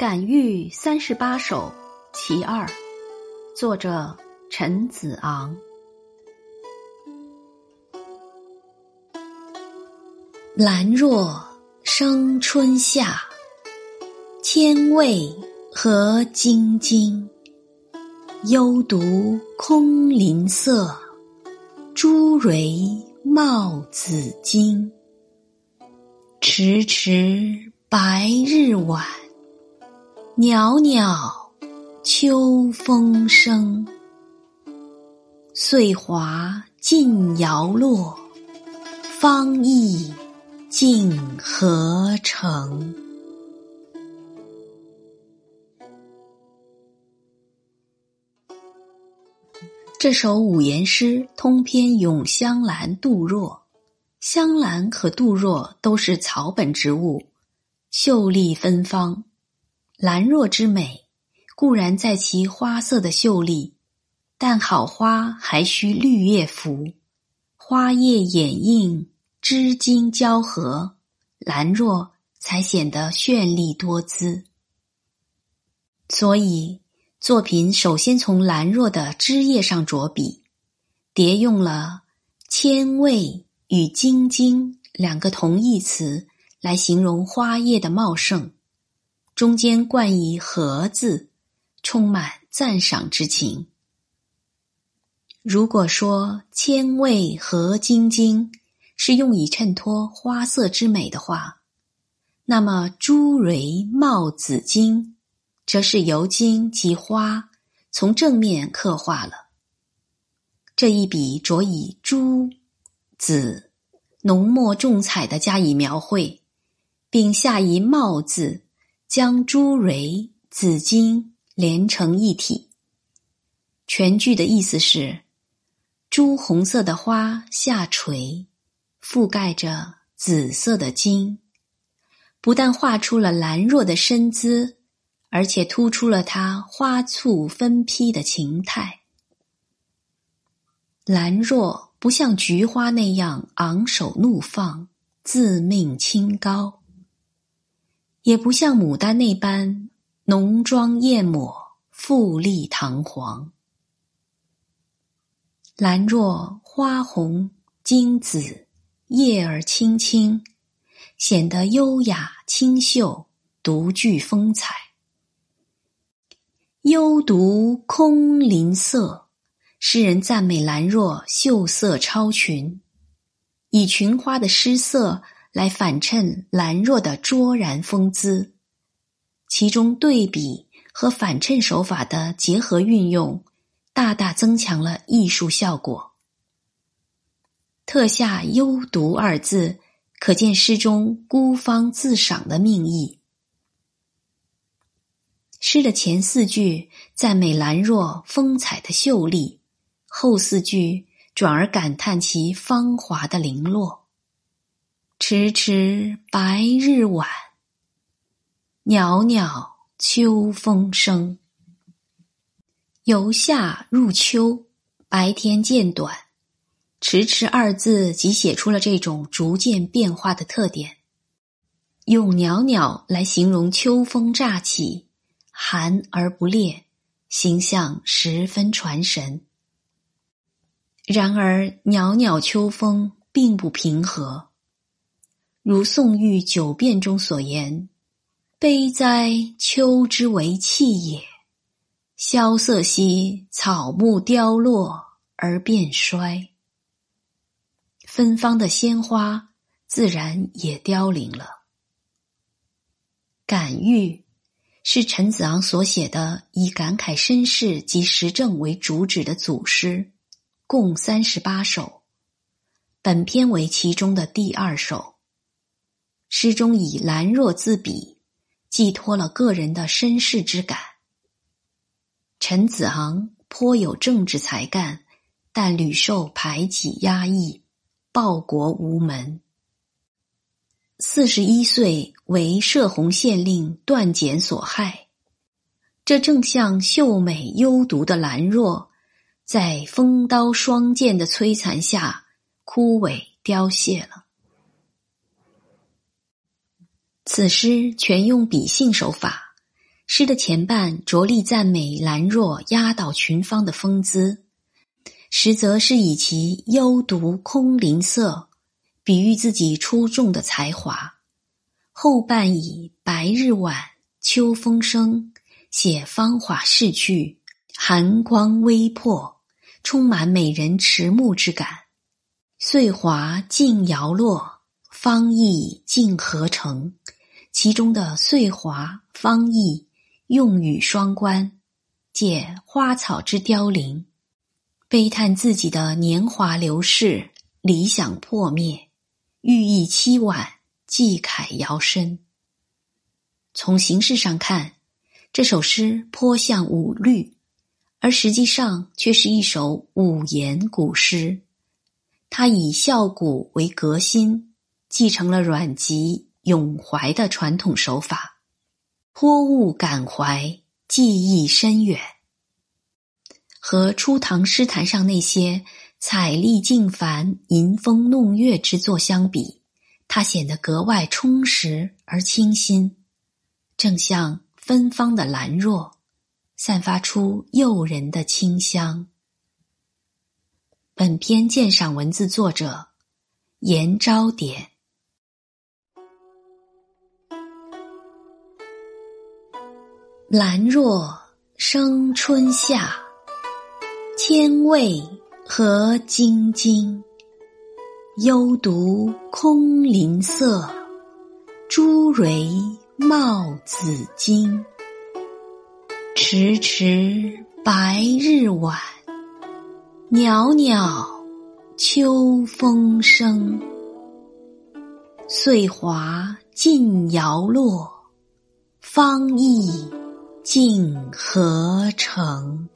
感遇三十八首其二，作者陈子昂。兰若生春夏，千味和晶晶。幽独空林色，珠蕊冒紫荆。迟迟白日晚。袅袅秋风生，岁华尽摇落，芳意尽何成？这首五言诗通篇咏香兰、杜若。香兰和杜若都是草本植物，秀丽芬芳。兰若之美，固然在其花色的秀丽，但好花还需绿叶扶，花叶掩映，枝茎交合，兰若才显得绚丽多姿。所以，作品首先从兰若的枝叶上着笔，叠用了“千味”与“晶晶”两个同义词来形容花叶的茂盛。中间冠以“和”字，充满赞赏之情。如果说“千味和晶晶”是用以衬托花色之美的话，那么“朱蕊冒紫荆”则是由荆及花从正面刻画了。这一笔着以朱、紫浓墨重彩的加以描绘，并下以“冒”字。将朱蕊、紫荆连成一体。全句的意思是：朱红色的花下垂，覆盖着紫色的茎，不但画出了兰若的身姿，而且突出了它花簇分披的情态。兰若不像菊花那样昂首怒放、自命清高。也不像牡丹那般浓妆艳抹、富丽堂皇。兰若花红、金紫，叶儿青青，显得优雅清秀，独具风采。幽独空林色，诗人赞美兰若秀色超群，以群花的诗色。来反衬兰若的卓然风姿，其中对比和反衬手法的结合运用，大大增强了艺术效果。特下“幽独”二字，可见诗中孤芳自赏的命意。诗的前四句赞美兰若风采的秀丽，后四句转而感叹其芳华的零落。迟迟白日晚，袅袅秋风生。由夏入秋，白天渐短，迟迟二字即写出了这种逐渐变化的特点。用袅袅来形容秋风乍起，寒而不烈，形象十分传神。然而，袅袅秋风并不平和。如宋玉九变中所言：“悲哉，秋之为气也！萧瑟兮，草木凋落而变衰，芬芳的鲜花自然也凋零了。”感遇是陈子昂所写的以感慨身世及时政为主旨的组诗，共三十八首，本篇为其中的第二首。诗中以兰若自比，寄托了个人的身世之感。陈子昂颇有政治才干，但屡受排挤压抑，报国无门。四十一岁为涉洪县令段简所害，这正像秀美幽独的兰若，在风刀霜剑的摧残下枯萎凋谢了。此诗全用比兴手法，诗的前半着力赞美兰若压倒群芳的风姿，实则是以其幽独空灵色，比喻自己出众的才华。后半以白日晚，秋风生，写芳华逝去，寒光微破，充满美人迟暮之感。岁华尽摇落，芳意尽合成。其中的岁华、芳意用语双关，借花草之凋零，悲叹自己的年华流逝，理想破灭，寓意凄婉。寄慨遥深。从形式上看，这首诗颇像五律，而实际上却是一首五言古诗。它以孝古为革新，继承了阮籍咏怀的传统手法，颇物感怀，技艺深远。和初唐诗坛上那些彩丽尽繁、吟风弄月之作相比。它显得格外充实而清新，正像芬芳的兰若，散发出诱人的清香。本篇鉴赏文字作者严昭典。兰若生春夏，千味和晶晶。幽独空林色，珠蕊冒紫金。迟迟白日晚，袅袅秋风生。岁华尽摇落，芳意竟何成